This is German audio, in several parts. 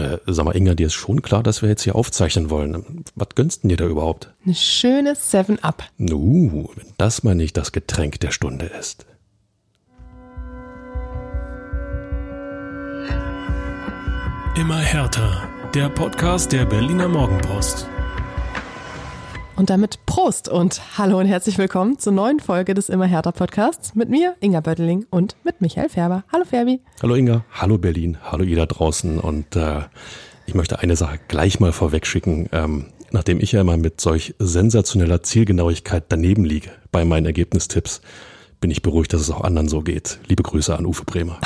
Äh, sag mal, Inga, dir ist schon klar, dass wir jetzt hier aufzeichnen wollen. Was gönnst du dir da überhaupt? Eine schöne 7-Up. Nu, wenn das mal nicht das Getränk der Stunde ist. Immer härter. Der Podcast der Berliner Morgenpost. Und damit Prost und hallo und herzlich willkommen zur neuen Folge des Immer härter Podcasts mit mir, Inga Bötteling und mit Michael Färber. Hallo Färbi. Hallo Inga, hallo Berlin, hallo ihr da draußen und äh, ich möchte eine Sache gleich mal vorwegschicken. Ähm, nachdem ich ja immer mit solch sensationeller Zielgenauigkeit daneben liege bei meinen Ergebnistipps, bin ich beruhigt, dass es auch anderen so geht. Liebe Grüße an Uwe Bremer.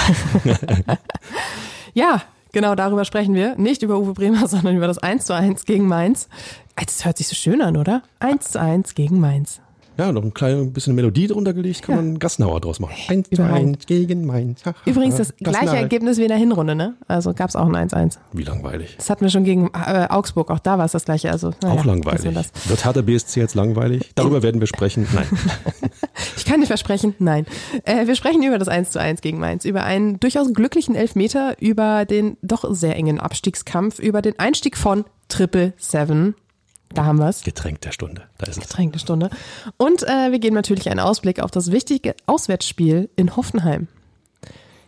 ja, genau darüber sprechen wir. Nicht über Uwe Bremer, sondern über das 1 zu 1 gegen Mainz. Das hört sich so schön an, oder? 1 zu 1 gegen Mainz. Ja, noch ein kleines bisschen Melodie drunter gelegt, kann ja. man Gassenhauer draus machen. 1 zu 1 gegen Mainz. Übrigens das gleiche Ergebnis wie in der Hinrunde, ne? Also gab es auch ein 1-1. Wie langweilig. Das hatten wir schon gegen äh, Augsburg, auch da war es das gleiche. Also, naja, auch langweilig. Wird Hertha BSC jetzt langweilig? Darüber werden wir sprechen. Nein. ich kann dir versprechen, nein. Äh, wir sprechen über das 1 zu 1 gegen Mainz, über einen durchaus glücklichen Elfmeter, über den doch sehr engen Abstiegskampf, über den Einstieg von Triple Seven da haben wir es. Getränk der Stunde. Da ist es. Getränk der Stunde. Und äh, wir geben natürlich einen Ausblick auf das wichtige Auswärtsspiel in Hoffenheim.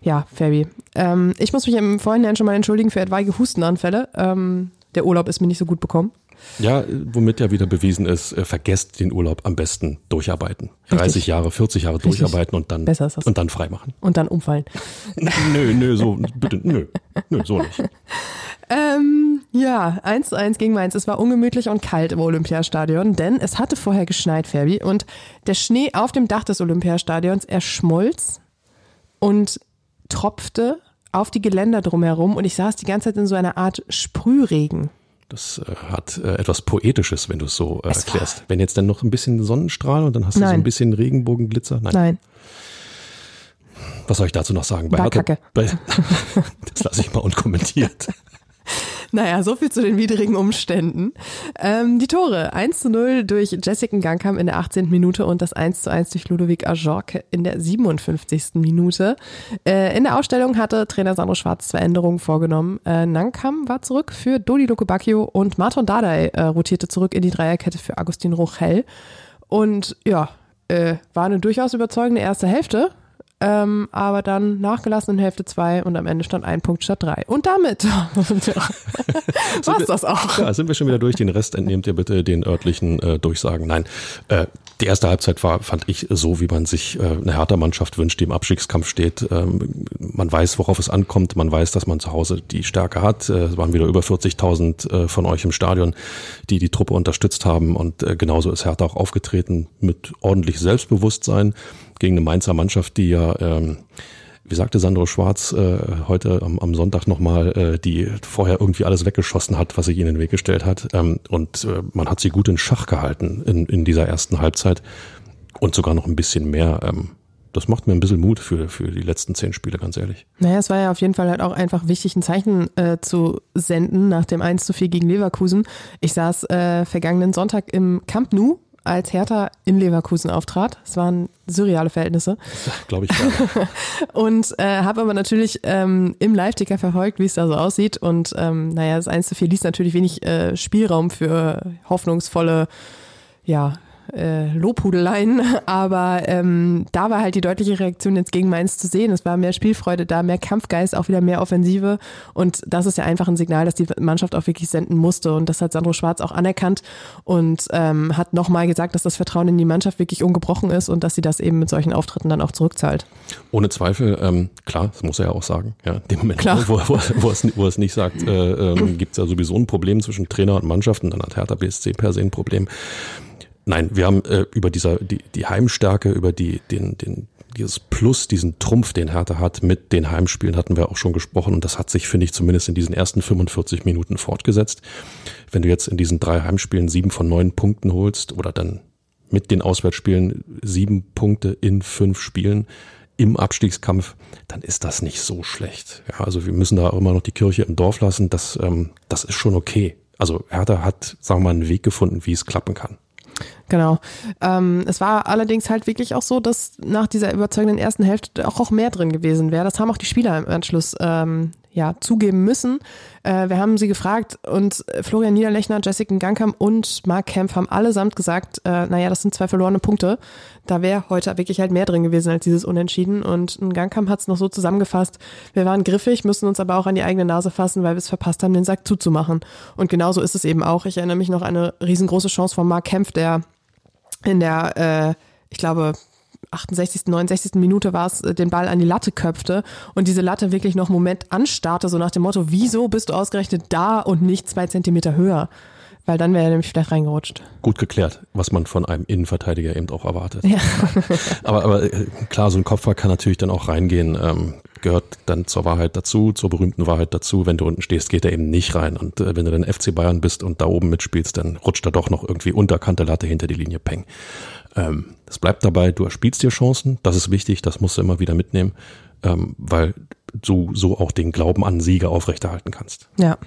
Ja, Fabi. Ähm, ich muss mich im Vorhinein schon mal entschuldigen für etwaige Hustenanfälle. Ähm, der Urlaub ist mir nicht so gut bekommen. Ja, womit ja wieder bewiesen ist, äh, vergesst den Urlaub am besten durcharbeiten. Richtig. 30 Jahre, 40 Jahre Richtig. durcharbeiten und dann, und dann freimachen. Und dann umfallen. nö, nö, so, bitte, nö, nö, so nicht. Ähm, ja, 1 zu 1 gegen Mainz. Es war ungemütlich und kalt im Olympiastadion, denn es hatte vorher geschneit, Ferbi, und der Schnee auf dem Dach des Olympiastadions erschmolz und tropfte auf die Geländer drumherum und ich saß die ganze Zeit in so einer Art Sprühregen. Das äh, hat äh, etwas Poetisches, wenn du es so äh, erklärst. Wenn jetzt dann noch ein bisschen Sonnenstrahl und dann hast du Nein. so ein bisschen Regenbogenglitzer. Nein. Nein. Was soll ich dazu noch sagen? Bei War Kacke. Bei, das lasse ich mal unkommentiert. Naja, so viel zu den widrigen Umständen. Ähm, die Tore 1 zu 0 durch Jessica Gangkamp in der 18. Minute und das 1 zu 1 durch Ludovic Ajorque in der 57. Minute. Äh, in der Ausstellung hatte Trainer Sandro Schwarz zwei Änderungen vorgenommen. Äh, Nankam war zurück für Dodi Lukebakio und Martin Dardai äh, rotierte zurück in die Dreierkette für Agustin Rochel. Und ja, äh, war eine durchaus überzeugende erste Hälfte ähm, aber dann nachgelassen in Hälfte 2 und am Ende stand ein Punkt statt drei. Und damit war es das auch. Ja, sind wir schon wieder durch. Den Rest entnehmt ihr bitte den örtlichen äh, Durchsagen. Nein, äh, die erste Halbzeit war, fand ich, so, wie man sich äh, eine härter Mannschaft wünscht, die im Abstiegskampf steht. Ähm, man weiß, worauf es ankommt. Man weiß, dass man zu Hause die Stärke hat. Äh, es waren wieder über 40.000 äh, von euch im Stadion, die die Truppe unterstützt haben. Und äh, genauso ist Hertha auch aufgetreten mit ordentlich Selbstbewusstsein gegen eine Mainzer Mannschaft, die ja, ähm, wie sagte Sandro Schwarz äh, heute am, am Sonntag nochmal, äh, die vorher irgendwie alles weggeschossen hat, was sich in den Weg gestellt hat. Ähm, und äh, man hat sie gut in Schach gehalten in, in dieser ersten Halbzeit und sogar noch ein bisschen mehr. Ähm, das macht mir ein bisschen Mut für, für die letzten zehn Spiele, ganz ehrlich. Naja, es war ja auf jeden Fall halt auch einfach wichtig, ein Zeichen äh, zu senden nach dem 1 zu 4 gegen Leverkusen. Ich saß äh, vergangenen Sonntag im Camp Nou als Hertha in Leverkusen auftrat. Es waren surreale Verhältnisse. Glaube ich. Und äh, habe aber natürlich ähm, im Live-Ticker verfolgt, wie es da so aussieht. Und ähm, naja, das 1 zu 4 ließ natürlich wenig äh, Spielraum für hoffnungsvolle ja, äh, Lobhudeleien, aber ähm, da war halt die deutliche Reaktion jetzt gegen Mainz zu sehen. Es war mehr Spielfreude da, mehr Kampfgeist, auch wieder mehr Offensive und das ist ja einfach ein Signal, dass die Mannschaft auch wirklich senden musste und das hat Sandro Schwarz auch anerkannt und ähm, hat nochmal gesagt, dass das Vertrauen in die Mannschaft wirklich ungebrochen ist und dass sie das eben mit solchen Auftritten dann auch zurückzahlt. Ohne Zweifel, ähm, klar, das muss er ja auch sagen. Ja, in dem Moment, klar. Wo, wo, wo, es, wo es nicht sagt, äh, ähm, gibt es ja sowieso ein Problem zwischen Trainer und Mannschaft und dann hat Hertha BSC per se ein Problem. Nein, wir haben äh, über dieser die, die Heimstärke, über die den den dieses Plus, diesen Trumpf, den Hertha hat mit den Heimspielen, hatten wir auch schon gesprochen und das hat sich, finde ich, zumindest in diesen ersten 45 Minuten fortgesetzt. Wenn du jetzt in diesen drei Heimspielen sieben von neun Punkten holst oder dann mit den Auswärtsspielen sieben Punkte in fünf Spielen im Abstiegskampf, dann ist das nicht so schlecht. Ja, also wir müssen da immer noch die Kirche im Dorf lassen. Das, ähm, das ist schon okay. Also Hertha hat, sagen wir mal, einen Weg gefunden, wie es klappen kann. Genau. Ähm, es war allerdings halt wirklich auch so, dass nach dieser überzeugenden ersten Hälfte auch, auch mehr drin gewesen wäre. Das haben auch die Spieler im Anschluss ähm, ja, zugeben müssen. Äh, wir haben sie gefragt und Florian Niederlechner, Jessica Gangkamp und Mark Kempf haben allesamt gesagt, äh, naja, das sind zwei verlorene Punkte. Da wäre heute wirklich halt mehr drin gewesen als dieses Unentschieden. Und ein Gangkamp hat es noch so zusammengefasst, wir waren griffig, müssen uns aber auch an die eigene Nase fassen, weil wir es verpasst haben, den Sack zuzumachen. Und genauso ist es eben auch. Ich erinnere mich noch an eine riesengroße Chance von Mark Kempf, der in der, äh, ich glaube, 68., 69. Minute war es, äh, den Ball an die Latte köpfte und diese Latte wirklich noch einen Moment anstarrte, so nach dem Motto, wieso bist du ausgerechnet da und nicht zwei Zentimeter höher? Weil dann wäre er nämlich vielleicht reingerutscht. Gut geklärt, was man von einem Innenverteidiger eben auch erwartet. Ja. aber, aber äh, klar, so ein Kopfball kann natürlich dann auch reingehen. Ähm, gehört dann zur Wahrheit dazu, zur berühmten Wahrheit dazu. Wenn du unten stehst, geht er eben nicht rein. Und äh, wenn du dann FC Bayern bist und da oben mitspielst, dann rutscht er doch noch irgendwie unterkante Latte hinter die Linie peng. Ähm, es bleibt dabei, du erspielst dir Chancen, das ist wichtig, das musst du immer wieder mitnehmen, ähm, weil du so auch den Glauben an Siege aufrechterhalten kannst. Ja.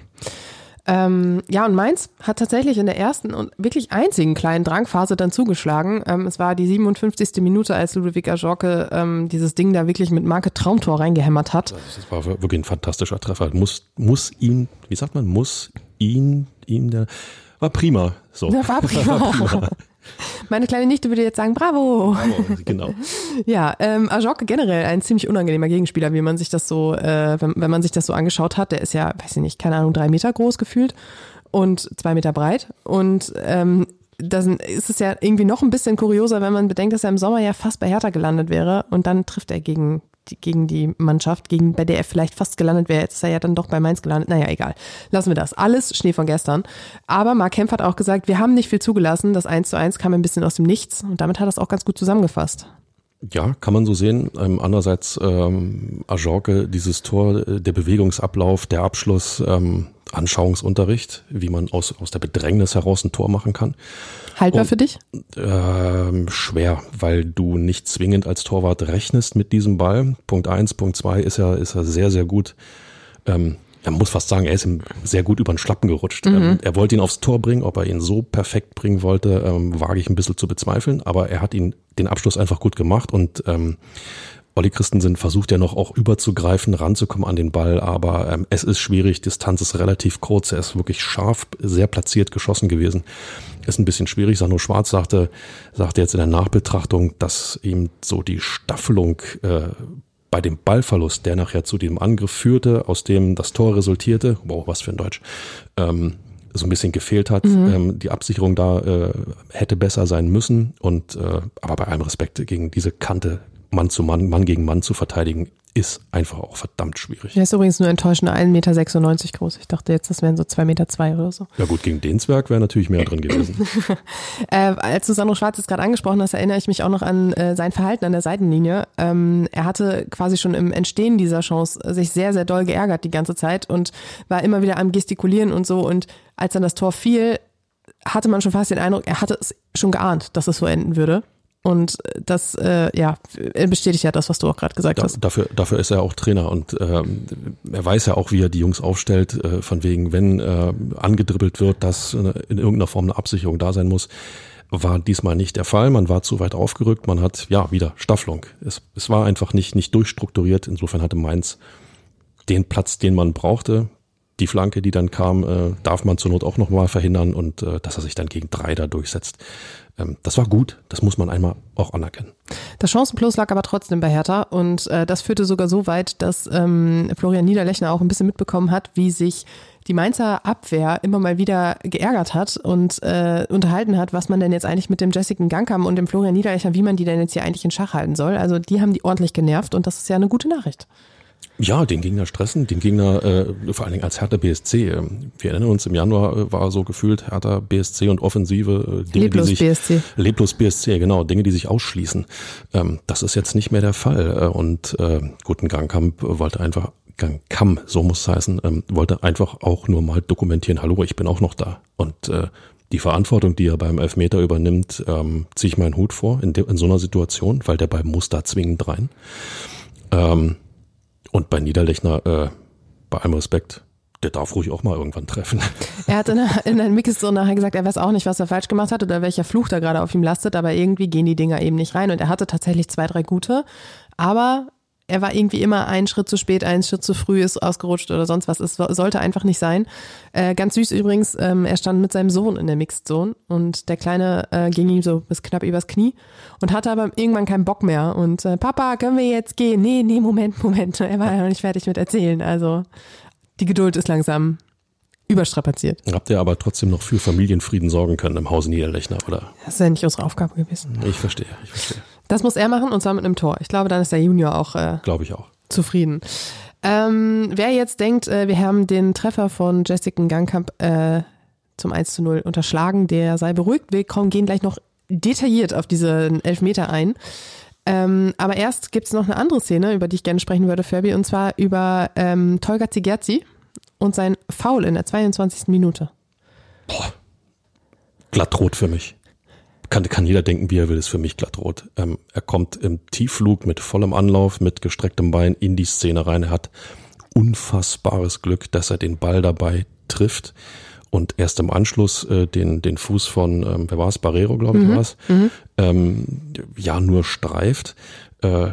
Ähm, ja, und Mainz hat tatsächlich in der ersten und wirklich einzigen kleinen Drangphase dann zugeschlagen. Ähm, es war die 57. Minute, als Ludovic Ajorke ähm, dieses Ding da wirklich mit Marke Traumtor reingehämmert hat. Das war wirklich ein fantastischer Treffer. Muss, muss ihn, wie sagt man, muss ihn, ihm der, war prima. So. Ja, war prima. war prima. Meine kleine Nichte würde jetzt sagen, bravo. Bravo, genau. ja, ähm, Ajok generell ein ziemlich unangenehmer Gegenspieler, wie man sich das so, äh, wenn, wenn man sich das so angeschaut hat. Der ist ja, weiß ich nicht, keine Ahnung, drei Meter groß gefühlt und zwei Meter breit. Und ähm, dann ist es ja irgendwie noch ein bisschen kurioser, wenn man bedenkt, dass er im Sommer ja fast bei Hertha gelandet wäre und dann trifft er gegen gegen die Mannschaft, gegen, bei der er vielleicht fast gelandet wäre. Jetzt ist er ja dann doch bei Mainz gelandet. Naja, egal. Lassen wir das. Alles Schnee von gestern. Aber Mark Kempf hat auch gesagt, wir haben nicht viel zugelassen. Das 1 zu 1 kam ein bisschen aus dem Nichts und damit hat er es auch ganz gut zusammengefasst. Ja, kann man so sehen. Ähm, andererseits ähm, Ajorke, dieses Tor, äh, der Bewegungsablauf, der Abschluss, ähm, Anschauungsunterricht, wie man aus, aus der Bedrängnis heraus ein Tor machen kann. Haltbar Und, für dich? Ähm, schwer, weil du nicht zwingend als Torwart rechnest mit diesem Ball. Punkt eins, Punkt zwei ist er, ist er sehr, sehr gut. Ähm, man muss fast sagen, er ist ihm sehr gut über den Schlappen gerutscht. Mhm. Ähm, er wollte ihn aufs Tor bringen, ob er ihn so perfekt bringen wollte, ähm, wage ich ein bisschen zu bezweifeln, aber er hat ihn den Abschluss einfach gut gemacht und ähm, Olli Christensen versucht ja noch auch überzugreifen, ranzukommen an den Ball, aber ähm, es ist schwierig, Distanz ist relativ kurz, er ist wirklich scharf, sehr platziert geschossen gewesen. Ist ein bisschen schwierig. Sandro Schwarz sagte, sagte jetzt in der Nachbetrachtung, dass ihm so die Staffelung äh, bei dem Ballverlust, der nachher zu dem Angriff führte, aus dem das Tor resultierte, wow, was für ein Deutsch, ähm, so ein bisschen gefehlt hat. Mhm. Ähm, die Absicherung da äh, hätte besser sein müssen. Und äh, aber bei allem Respekt gegen diese Kante Mann zu Mann, Mann gegen Mann zu verteidigen, ist einfach auch verdammt schwierig. Er ist übrigens nur enttäuschend 1,96 Meter groß. Ich dachte jetzt, das wären so 2,2 Meter zwei oder so. Ja gut, gegen den Zwerg wäre natürlich mehr drin gewesen. äh, als du Sandro Schwarz jetzt gerade angesprochen hast, erinnere ich mich auch noch an äh, sein Verhalten an der Seitenlinie. Ähm, er hatte quasi schon im Entstehen dieser Chance sich sehr, sehr doll geärgert die ganze Zeit und war immer wieder am Gestikulieren und so. Und als dann das Tor fiel, hatte man schon fast den Eindruck, er hatte es schon geahnt, dass es so enden würde. Und das, äh, ja, bestätigt ja das, was du auch gerade gesagt da, hast. Dafür, dafür ist er auch Trainer und ähm, er weiß ja auch, wie er die Jungs aufstellt, äh, von wegen, wenn äh, angedribbelt wird, dass äh, in irgendeiner Form eine Absicherung da sein muss. War diesmal nicht der Fall. Man war zu weit aufgerückt. Man hat, ja, wieder Staffelung. Es, es war einfach nicht, nicht durchstrukturiert. Insofern hatte Mainz den Platz, den man brauchte die Flanke, die dann kam, äh, darf man zur Not auch nochmal verhindern und äh, dass er sich dann gegen drei da durchsetzt. Ähm, das war gut, das muss man einmal auch anerkennen. Das Chancenplus lag aber trotzdem bei Hertha und äh, das führte sogar so weit, dass ähm, Florian Niederlechner auch ein bisschen mitbekommen hat, wie sich die Mainzer Abwehr immer mal wieder geärgert hat und äh, unterhalten hat, was man denn jetzt eigentlich mit dem Jessica Gangkam und dem Florian Niederlechner, wie man die denn jetzt hier eigentlich in Schach halten soll. Also die haben die ordentlich genervt und das ist ja eine gute Nachricht. Ja, den Gegner stressen, den Gegner äh, vor allen Dingen als Hertha BSC. Äh, wir erinnern uns, im Januar äh, war so gefühlt Hertha BSC und Offensive äh, Dinge, Leblos die sich BSC. Leblos BSC, genau, Dinge, die sich ausschließen. Ähm, das ist jetzt nicht mehr der Fall. Äh, und äh, guten Gangkamp wollte einfach Gangkam, so muss es heißen, ähm, wollte einfach auch nur mal dokumentieren, hallo, ich bin auch noch da. Und äh, die Verantwortung, die er beim Elfmeter übernimmt, ähm, ziehe ich meinen Hut vor in, de, in so einer Situation, weil der Ball muss da zwingend rein. Ähm, und bei Niederlechner, äh, bei allem Respekt, der darf ruhig auch mal irgendwann treffen. Er hat in, der, in einem Mix so nachher gesagt, er weiß auch nicht, was er falsch gemacht hat oder welcher Fluch da gerade auf ihm lastet, aber irgendwie gehen die Dinger eben nicht rein und er hatte tatsächlich zwei, drei gute. Aber er war irgendwie immer einen Schritt zu spät, einen Schritt zu früh, ist ausgerutscht oder sonst was. Es sollte einfach nicht sein. Äh, ganz süß übrigens, ähm, er stand mit seinem Sohn in der Mixed Zone und der Kleine äh, ging ihm so bis knapp übers Knie und hatte aber irgendwann keinen Bock mehr. Und äh, Papa, können wir jetzt gehen? Nee, nee, Moment, Moment. Er war ja noch nicht fertig mit erzählen. Also die Geduld ist langsam überstrapaziert. Habt ihr aber trotzdem noch für Familienfrieden sorgen können im Hause Niederlechner, oder? Das ist ja nicht unsere Aufgabe gewesen. Ich verstehe, ich verstehe. Das muss er machen und zwar mit einem Tor. Ich glaube, dann ist der Junior auch, äh, Glaube ich auch. zufrieden. Ähm, wer jetzt denkt, äh, wir haben den Treffer von Jessica Gangkamp äh, zum 1 zu 0 unterschlagen, der sei beruhigt. Wir kommen, gehen gleich noch detailliert auf diesen Elfmeter ein. Ähm, aber erst gibt's noch eine andere Szene, über die ich gerne sprechen würde, Fabi, und zwar über ähm, Tolga Zigerzi und sein Foul in der 22. Minute. Glattrot für mich. Kann, kann jeder denken, wie er will, ist für mich glattrot. Ähm, er kommt im Tiefflug mit vollem Anlauf, mit gestrecktem Bein in die Szene rein. Er hat unfassbares Glück, dass er den Ball dabei trifft und erst im Anschluss äh, den, den Fuß von, ähm, wer war es, Barrero, glaube ich, war es, ähm, ja, nur streift. Äh,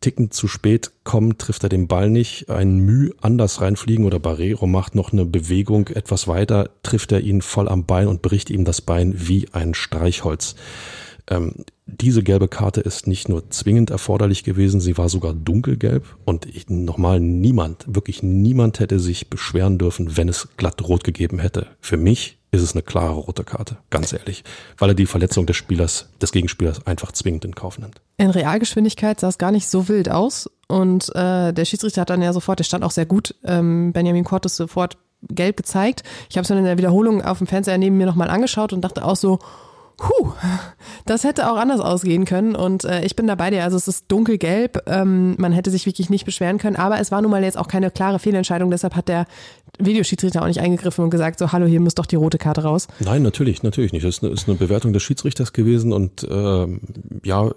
Ticken zu spät kommen, trifft er den Ball nicht. Ein Müh anders reinfliegen oder Barrero macht noch eine Bewegung etwas weiter, trifft er ihn voll am Bein und bricht ihm das Bein wie ein Streichholz. Ähm, diese gelbe Karte ist nicht nur zwingend erforderlich gewesen, sie war sogar dunkelgelb und ich, nochmal niemand, wirklich niemand hätte sich beschweren dürfen, wenn es glatt rot gegeben hätte. Für mich ist es eine klare rote Karte, ganz ehrlich, weil er die Verletzung des Spielers, des Gegenspielers einfach zwingend in Kauf nimmt. In Realgeschwindigkeit sah es gar nicht so wild aus und äh, der Schiedsrichter hat dann ja sofort, der stand auch sehr gut, ähm, Benjamin Cortes sofort gelb gezeigt. Ich habe es dann in der Wiederholung auf dem Fernseher neben mir nochmal angeschaut und dachte auch so, Puh, das hätte auch anders ausgehen können und äh, ich bin da bei dir. Also es ist dunkelgelb, ähm, man hätte sich wirklich nicht beschweren können, aber es war nun mal jetzt auch keine klare Fehlentscheidung, deshalb hat der Videoschiedsrichter auch nicht eingegriffen und gesagt, so hallo, hier muss doch die rote Karte raus. Nein, natürlich, natürlich nicht. Das ist eine, ist eine Bewertung des Schiedsrichters gewesen und ähm, ja,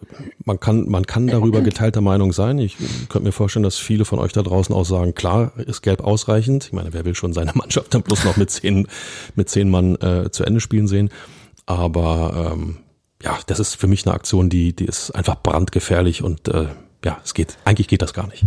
man kann, man kann darüber geteilter Meinung sein. Ich könnte mir vorstellen, dass viele von euch da draußen auch sagen, klar, ist gelb ausreichend. Ich meine, wer will schon seine Mannschaft dann bloß noch mit zehn, mit zehn Mann äh, zu Ende spielen sehen. Aber ähm, ja, das ist für mich eine Aktion, die, die ist einfach brandgefährlich und äh, ja, es geht, eigentlich geht das gar nicht.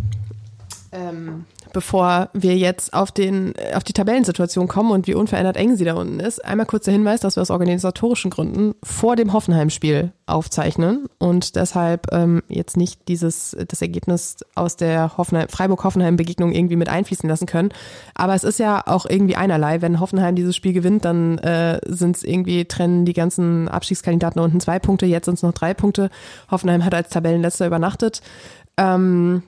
Ähm, bevor wir jetzt auf, den, auf die Tabellensituation kommen und wie unverändert eng sie da unten ist, einmal kurz der Hinweis, dass wir aus organisatorischen Gründen vor dem Hoffenheim-Spiel aufzeichnen und deshalb ähm, jetzt nicht dieses das Ergebnis aus der Hoffenheim, Freiburg-Hoffenheim-Begegnung irgendwie mit einfließen lassen können. Aber es ist ja auch irgendwie einerlei. Wenn Hoffenheim dieses Spiel gewinnt, dann äh, sind es irgendwie, trennen die ganzen Abstiegskandidaten unten zwei Punkte, jetzt sind es noch drei Punkte. Hoffenheim hat als Tabellenletzter übernachtet. Ähm,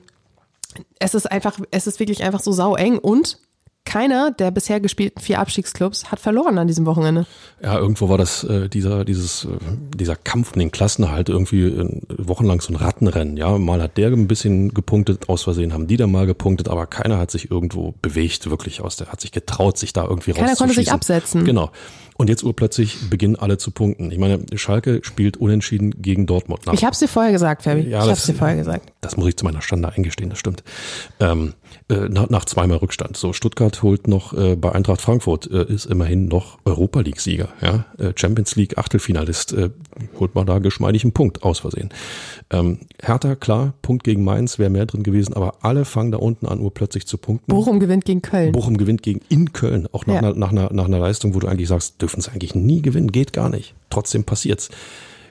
es ist einfach, es ist wirklich einfach so sau eng und keiner der bisher gespielten vier Abstiegsclubs hat verloren an diesem Wochenende. Ja, irgendwo war das äh, dieser dieses äh, dieser Kampf um den Klassenerhalt irgendwie äh, wochenlang so ein Rattenrennen. Ja, mal hat der ein bisschen gepunktet, aus Versehen haben die da mal gepunktet, aber keiner hat sich irgendwo bewegt, wirklich aus der, hat sich getraut, sich da irgendwie Keiner konnte sich absetzen. Genau. Und jetzt urplötzlich beginnen alle zu punkten. Ich meine, Schalke spielt unentschieden gegen Dortmund. Ich habe es dir vorher gesagt, Fabi. Ja, ich habe es dir vorher gesagt. Das muss ich zu meiner Schande eingestehen, das stimmt. Ähm, äh, nach, nach zweimal Rückstand. So, Stuttgart holt noch äh, bei Eintracht Frankfurt, äh, ist immerhin noch Europa League-Sieger. Ja? Äh, Champions League Achtelfinalist, äh, holt man da geschmeidig einen Punkt aus Versehen. Ähm, Hertha, klar, Punkt gegen Mainz wäre mehr drin gewesen, aber alle fangen da unten an, urplötzlich zu punkten. Bochum gewinnt gegen Köln. Bochum gewinnt gegen in Köln, auch nach, Ja. einer, nach, einer, nach einer Leistung, wo du eigentlich sagst, dürfen sie eigentlich nie gewinnen, geht gar nicht. Trotzdem passiert's.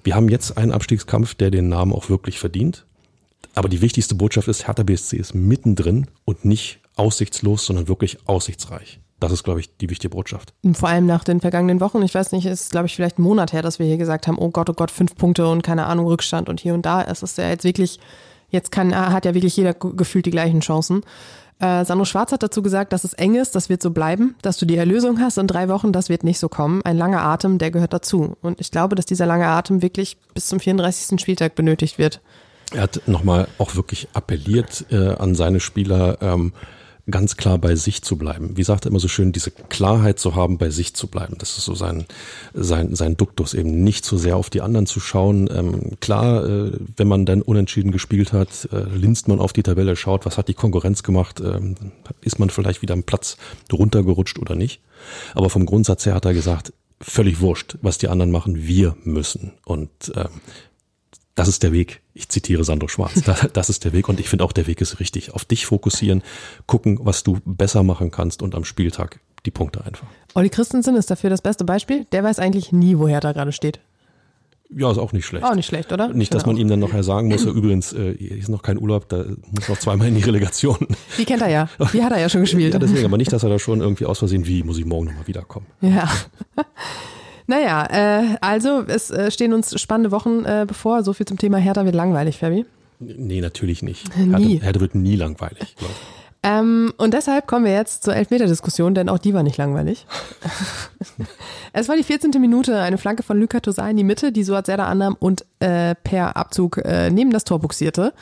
Wir haben jetzt einen Abstiegskampf, der den Namen auch wirklich verdient. Aber die wichtigste Botschaft ist, Hertha BSC ist mittendrin und nicht aussichtslos, sondern wirklich aussichtsreich. Das ist, glaube ich, die wichtige Botschaft. Vor allem nach den vergangenen Wochen. Ich weiß nicht, es ist, glaube ich, vielleicht ein Monat her, dass wir hier gesagt haben, oh Gott, oh Gott, fünf Punkte und keine Ahnung, Rückstand und hier und da. Es ist ja jetzt wirklich, jetzt kann, hat ja wirklich jeder ge- gefühlt die gleichen Chancen. Äh, Sandro Schwarz hat dazu gesagt, dass es eng ist, das wird so bleiben, dass du die Erlösung hast in drei Wochen, das wird nicht so kommen. Ein langer Atem, der gehört dazu. Und ich glaube, dass dieser lange Atem wirklich bis zum 34. Spieltag benötigt wird. Er hat nochmal auch wirklich appelliert äh, an seine Spieler, ähm, ganz klar bei sich zu bleiben. Wie sagt er immer so schön, diese Klarheit zu haben, bei sich zu bleiben. Das ist so sein, sein, sein Duktus, eben nicht so sehr auf die anderen zu schauen. Ähm, klar, äh, wenn man dann unentschieden gespielt hat, äh, linst man auf die Tabelle, schaut, was hat die Konkurrenz gemacht, ähm, ist man vielleicht wieder am Platz runtergerutscht oder nicht. Aber vom Grundsatz her hat er gesagt, völlig wurscht, was die anderen machen, wir müssen. Und ähm, das ist der Weg. Ich zitiere Sandro Schwarz. Das ist der Weg und ich finde auch, der Weg ist richtig. Auf dich fokussieren, gucken, was du besser machen kannst und am Spieltag die Punkte einfach. Olli Christensen ist dafür das beste Beispiel. Der weiß eigentlich nie, woher da gerade steht. Ja, ist auch nicht schlecht. Auch nicht schlecht, oder? Nicht, dass Genau. man ihm dann nachher sagen muss, ja, übrigens, äh, hier ist noch kein Urlaub, da muss noch zweimal in die Relegation. Die kennt er ja. Die hat er ja schon gespielt. Ja, deswegen, aber nicht, dass er da schon irgendwie aus Versehen, wie, muss ich morgen nochmal wiederkommen. Ja. Naja, äh, also es äh, stehen uns spannende Wochen äh, bevor. So viel zum Thema Hertha wird langweilig, Fabi. Nee, natürlich nicht. Nie. Hertha, Hertha wird nie langweilig. Leute. Ähm, und deshalb kommen wir jetzt zur Elfmeter-Diskussion, denn auch die war nicht langweilig. es war die 14. Minute, eine Flanke von Luka Tosay in die Mitte, die Suat Serdar annahm und äh, per Abzug äh, neben das Tor buxierte.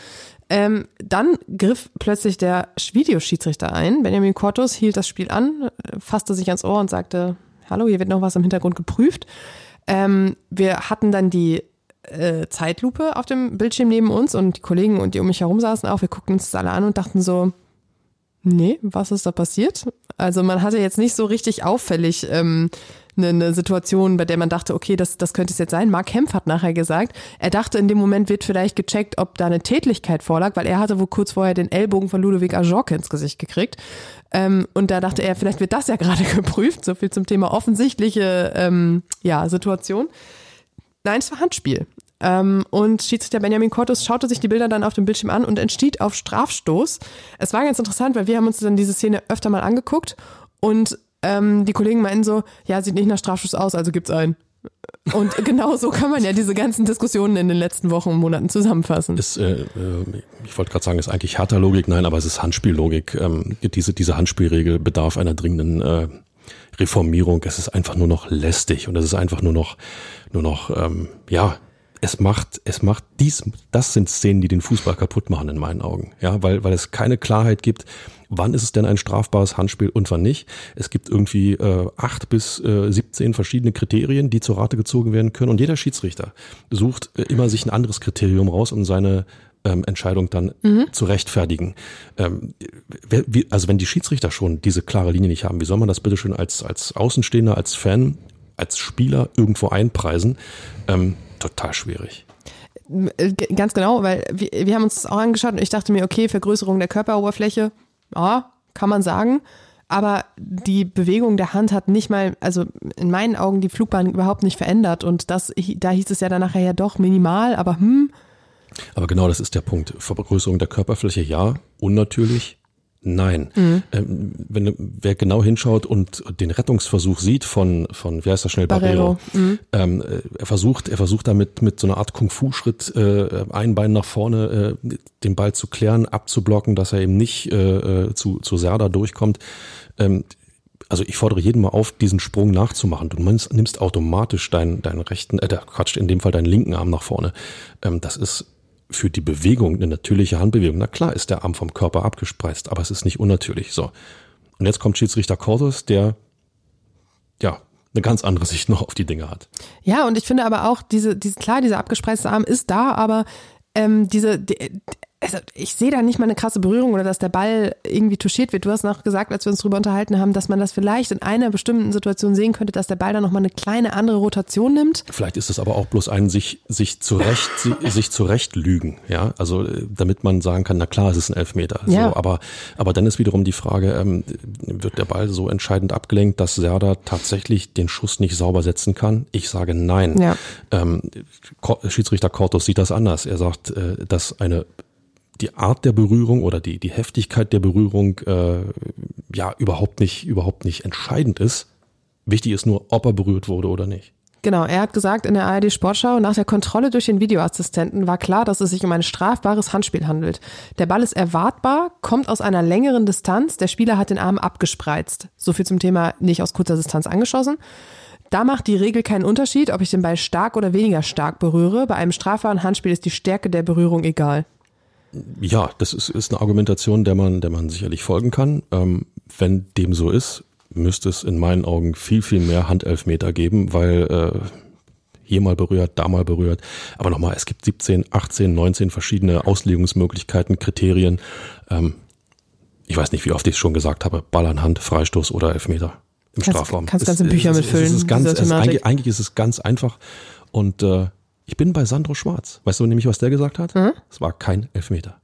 Ähm, dann griff plötzlich der Videoschiedsrichter ein. Benjamin Kortus hielt das Spiel an, fasste sich ans Ohr und sagte, hallo, hier wird noch was im Hintergrund geprüft. Ähm, wir hatten dann die äh, Zeitlupe auf dem Bildschirm neben uns und die Kollegen und die um mich herum saßen auch. Wir guckten uns das alle an und dachten so, nee, was ist da passiert? Also man hatte jetzt nicht so richtig auffällig ähm, eine, eine Situation, bei der man dachte, okay, das, das könnte es jetzt sein. Mark Kempf hat nachher gesagt, er dachte, in dem Moment wird vielleicht gecheckt, ob da eine Tätlichkeit vorlag, weil er hatte wohl kurz vorher den Ellbogen von Ludovic Ajorque ins Gesicht gekriegt. Ähm, und da dachte er, vielleicht wird das ja gerade geprüft. So viel zum Thema offensichtliche ähm, ja, Situation. Nein, es war Handspiel. Ähm, und Schiedsrichter Benjamin Cortus schaute sich die Bilder dann auf dem Bildschirm an und entschied auf Strafstoß. Es war ganz interessant, weil wir haben uns dann diese Szene öfter mal angeguckt und ähm, die Kollegen meinten so, ja, sieht nicht nach Strafstoß aus, also gibt's einen. Und genau so kann man ja diese ganzen Diskussionen in den letzten Wochen und Monaten zusammenfassen. Ist, äh, äh, ich wollte gerade sagen, ist eigentlich härter Logik, nein, aber es ist Handspiellogik. Ähm, diese, diese Handspielregel bedarf einer dringenden äh, Reformierung. Es ist einfach nur noch lästig und es ist einfach nur noch, nur noch, ähm, ja, es macht, es macht dies, das sind Szenen, die den Fußball kaputt machen in meinen Augen. Ja, weil, weil es keine Klarheit gibt, wann ist es denn ein strafbares Handspiel und wann nicht. Es gibt irgendwie äh, acht bis äh, 17 verschiedene Kriterien, die zur Rate gezogen werden können und jeder Schiedsrichter sucht äh, immer sich ein anderes Kriterium raus, um seine ähm, Entscheidung dann zu rechtfertigen. Ähm, wer, wie, also wenn die Schiedsrichter schon diese klare Linie nicht haben, wie soll man das bitte schön als, als Außenstehender, als Fan, als Spieler irgendwo einpreisen? Ähm, total schwierig. Äh, Ganz genau, weil wir, wir haben uns das auch angeschaut und ich dachte mir, okay, Vergrößerung der Körperoberfläche, ja, kann man sagen. Aber die Bewegung der Hand hat nicht mal, also in meinen Augen die Flugbahn überhaupt nicht verändert. Und das, da hieß es ja dann nachher ja doch minimal, aber hm, Aber genau das ist der Punkt. Vergrößerung der Körperfläche ja, unnatürlich nein. Ähm, wenn wer genau hinschaut und den Rettungsversuch sieht von von wie heißt das schnell Barrero, Barrero, ähm, äh, er versucht er versucht damit mit so einer Art Kung Fu Schritt äh, ein Bein nach vorne äh, den Ball zu klären, abzublocken, dass er eben nicht äh, äh, zu zu Serda durchkommt. Ähm, also ich fordere jeden mal auf, diesen Sprung nachzumachen. Du nimmst, nimmst automatisch deinen, deinen rechten, äh, Quatsch, in dem Fall deinen linken Arm nach vorne. Ähm, das ist für die Bewegung eine natürliche Handbewegung. Na klar ist der Arm vom Körper abgespreizt, aber es ist nicht unnatürlich. So. Und jetzt kommt Schiedsrichter Cordes, der ja eine ganz andere Sicht noch auf die Dinge hat. Ja, und ich finde aber auch, diese, diese klar, dieser abgespreizte Arm ist da, aber ähm, diese, die, also ich sehe da nicht mal eine krasse Berührung oder dass der Ball irgendwie touchiert wird. Du hast noch gesagt, als wir uns drüber unterhalten haben, dass man das vielleicht in einer bestimmten Situation sehen könnte, dass der Ball dann nochmal eine kleine andere Rotation nimmt. Vielleicht ist es aber auch bloß ein sich sich zurecht si- sich zurecht lügen, ja, also äh, damit man sagen kann, na klar, es ist ein Elfmeter. Ja. So, aber aber dann ist wiederum die Frage, ähm, wird der Ball so entscheidend abgelenkt, dass Serda tatsächlich den Schuss nicht sauber setzen kann? Ich sage nein. Ja. Ähm, Schiedsrichter Kortos sieht das anders. Er sagt, äh, dass eine die Art der Berührung oder die, die Heftigkeit der Berührung äh, ja überhaupt nicht, überhaupt nicht entscheidend ist. Wichtig ist nur, ob er berührt wurde oder nicht. Genau, er hat gesagt in der ARD Sportschau, nach der Kontrolle durch den Videoassistenten war klar, dass es sich um ein strafbares Handspiel handelt. Der Ball ist erwartbar, kommt aus einer längeren Distanz, der Spieler hat den Arm abgespreizt. So viel zum Thema nicht aus kurzer Distanz angeschossen. Da macht die Regel keinen Unterschied, ob ich den Ball stark oder weniger stark berühre. Bei einem strafbaren Handspiel ist die Stärke der Berührung egal. Ja, das ist, ist eine Argumentation, der man, der man sicherlich folgen kann. Ähm, wenn dem so ist, müsste es in meinen Augen viel, viel mehr Handelfmeter geben, weil äh, hier mal berührt, da mal berührt. Aber nochmal, es gibt 17, 18, 19 verschiedene Auslegungsmöglichkeiten, Kriterien. Ähm, ich weiß nicht, wie oft ich es schon gesagt habe, Ball an Hand, Freistoß oder Elfmeter im Kannst- Strafraum. kannst ganze Bücher mitfüllen ist ganz, ist eigentlich, eigentlich ist es ganz einfach und äh, Ich bin bei Sandro Schwarz. Weißt du nämlich, was der gesagt hat? Mhm. Es war kein Elfmeter.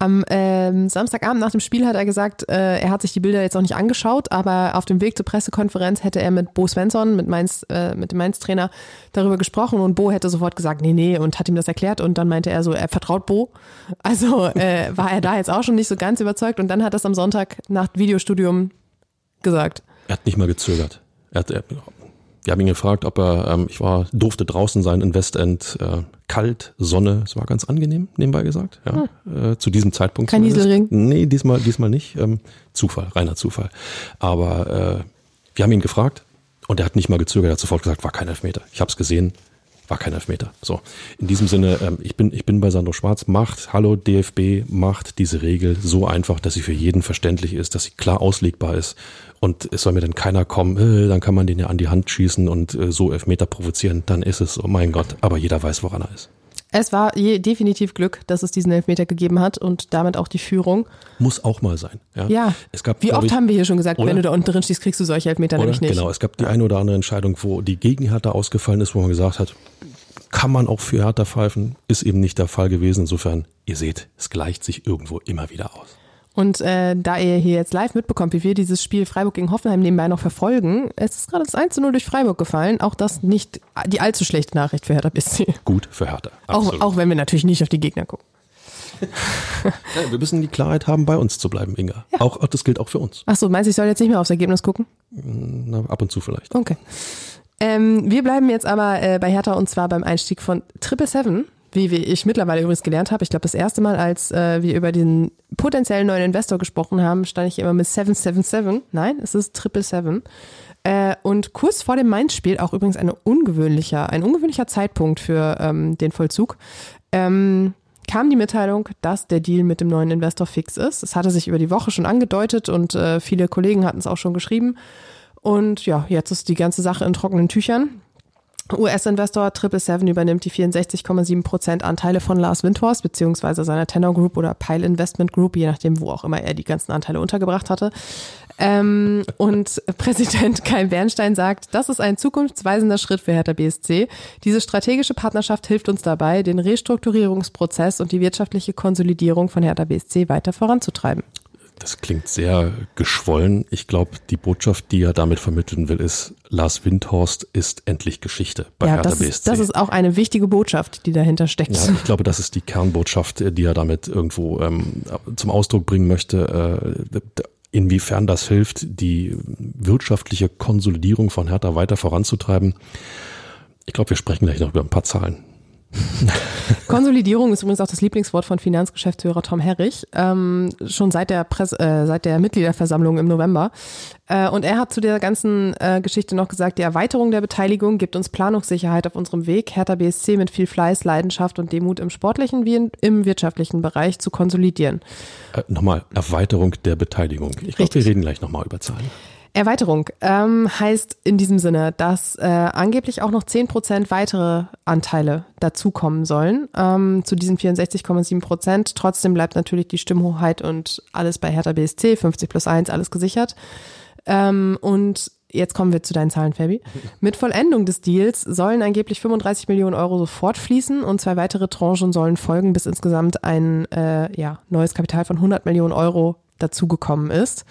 Am ähm, Samstagabend nach dem Spiel hat er gesagt, äh, er hat sich die Bilder jetzt auch nicht angeschaut, aber auf dem Weg zur Pressekonferenz hätte er mit Bo Svensson, mit, Mainz, äh, mit dem Mainz-Trainer, darüber gesprochen und Bo hätte sofort gesagt, nee, nee, und hat ihm das erklärt und dann meinte er so, er vertraut Bo. Also äh, war er da jetzt auch schon nicht so ganz überzeugt und dann hat er es am Sonntag nach Videostudium gesagt. Er hat nicht mal gezögert. Er hat, er, wir haben ihn gefragt, ob er, ähm, ich war, durfte draußen sein in Westend, äh, kalt, Sonne, es war ganz angenehm, nebenbei gesagt, ja, hm. äh, zu diesem Zeitpunkt. Kein Nieselring? Nee, diesmal, diesmal nicht, ähm, Zufall, reiner Zufall. Aber äh, wir haben ihn gefragt und er hat nicht mal gezögert, er hat sofort gesagt, war kein Elfmeter. Ich habe es gesehen, war kein Elfmeter. So, in diesem Sinne, ähm, ich bin ich bin bei Sandro Schwarz. Macht, hallo DFB, macht diese Regel so einfach, dass sie für jeden verständlich ist, dass sie klar auslegbar ist und es soll mir dann keiner kommen, äh, dann kann man den ja an die Hand schießen und äh, so Elfmeter provozieren, dann ist es, oh mein Gott, aber jeder weiß, woran er ist. Es war je, definitiv Glück, dass es diesen Elfmeter gegeben hat und damit auch die Führung. Muss auch mal sein. Ja. ja. Es gab, Wie oft ich, haben wir hier schon gesagt, oder? wenn du da unten drin stehst, kriegst du solche Elfmeter oder? nämlich nicht. Genau, es gab die eine oder andere Entscheidung, wo die gegen Hertha ausgefallen ist, wo man gesagt hat, kann man auch für Hertha pfeifen, ist eben nicht der Fall gewesen. Insofern, ihr seht, es gleicht sich irgendwo immer wieder aus. Und äh, da ihr hier jetzt live mitbekommt, wie wir dieses Spiel Freiburg gegen Hoffenheim nebenbei noch verfolgen, es ist gerade das 1 zu 0 durch Freiburg gefallen. Auch das nicht die allzu schlechte Nachricht für Hertha BSC. Gut für Hertha. Auch, auch wenn wir natürlich nicht auf die Gegner gucken. ja, wir müssen die Klarheit haben, bei uns zu bleiben, Inga. Ja. Auch, das gilt auch für uns. Ach so, meinst du, ich soll jetzt nicht mehr aufs Ergebnis gucken? Na, ab und zu vielleicht. Okay. Ähm, wir bleiben jetzt aber äh, bei Hertha und zwar beim Einstieg von Triple Seven wie ich mittlerweile übrigens gelernt habe, ich glaube, das erste Mal, als äh, wir über den potenziellen neuen Investor gesprochen haben, stand ich immer mit 777. Nein, es ist Triple Seven. Äh, und kurz vor dem Mainz-Spiel, auch übrigens eine ungewöhnlicher, ein ungewöhnlicher Zeitpunkt für ähm, den Vollzug, ähm, kam die Mitteilung, dass der Deal mit dem neuen Investor fix ist. Es hatte sich über die Woche schon angedeutet und äh, viele Kollegen hatten es auch schon geschrieben. Und ja, jetzt ist die ganze Sache in trockenen Tüchern. US-Investor Triple Seven übernimmt die 64,7 Prozent Anteile von Lars Windhorst beziehungsweise seiner Tenor Group oder Pile Investment Group, je nachdem, wo auch immer er die ganzen Anteile untergebracht hatte. Ähm, und Präsident Kai Bernstein sagt, das ist ein zukunftsweisender Schritt für Hertha BSC. Diese strategische Partnerschaft hilft uns dabei, den Restrukturierungsprozess und die wirtschaftliche Konsolidierung von Hertha BSC weiter voranzutreiben. Das klingt sehr geschwollen. Ich glaube, die Botschaft, die er damit vermitteln will, ist, Lars Windhorst ist endlich Geschichte bei ja, Hertha das BSC. Ist, das ist auch eine wichtige Botschaft, die dahinter steckt. Ja, ich glaube, das ist die Kernbotschaft, die er damit irgendwo ähm, zum Ausdruck bringen möchte. Äh, inwiefern das hilft, die wirtschaftliche Konsolidierung von Hertha weiter voranzutreiben. Ich glaube, wir sprechen gleich noch über ein paar Zahlen. Konsolidierung ist übrigens auch das Lieblingswort von Finanzgeschäftsführer Tom Herrich, ähm, schon seit der, Presse, äh, seit der Mitgliederversammlung im November. Äh, und er hat zu der ganzen äh, Geschichte noch gesagt, die Erweiterung der Beteiligung gibt uns Planungssicherheit auf unserem Weg, Hertha BSC mit viel Fleiß, Leidenschaft und Demut im sportlichen wie im wirtschaftlichen Bereich zu konsolidieren. Äh, nochmal, Erweiterung der Beteiligung. Ich glaube, wir reden gleich nochmal über Zahlen. Erweiterung ähm, heißt in diesem Sinne, dass äh, angeblich auch noch 10% weitere Anteile dazukommen sollen ähm, zu diesen 64,7 Prozent. Trotzdem bleibt natürlich die Stimmhoheit und alles bei Hertha BSC, 50 plus 1, alles gesichert. Ähm, und jetzt kommen wir zu deinen Zahlen, Fabi. Mit Vollendung des Deals sollen angeblich 35 Millionen Euro sofort fließen und zwei weitere Tranchen sollen folgen, bis insgesamt ein äh, ja, neues Kapital von 100 Millionen Euro dazugekommen ist.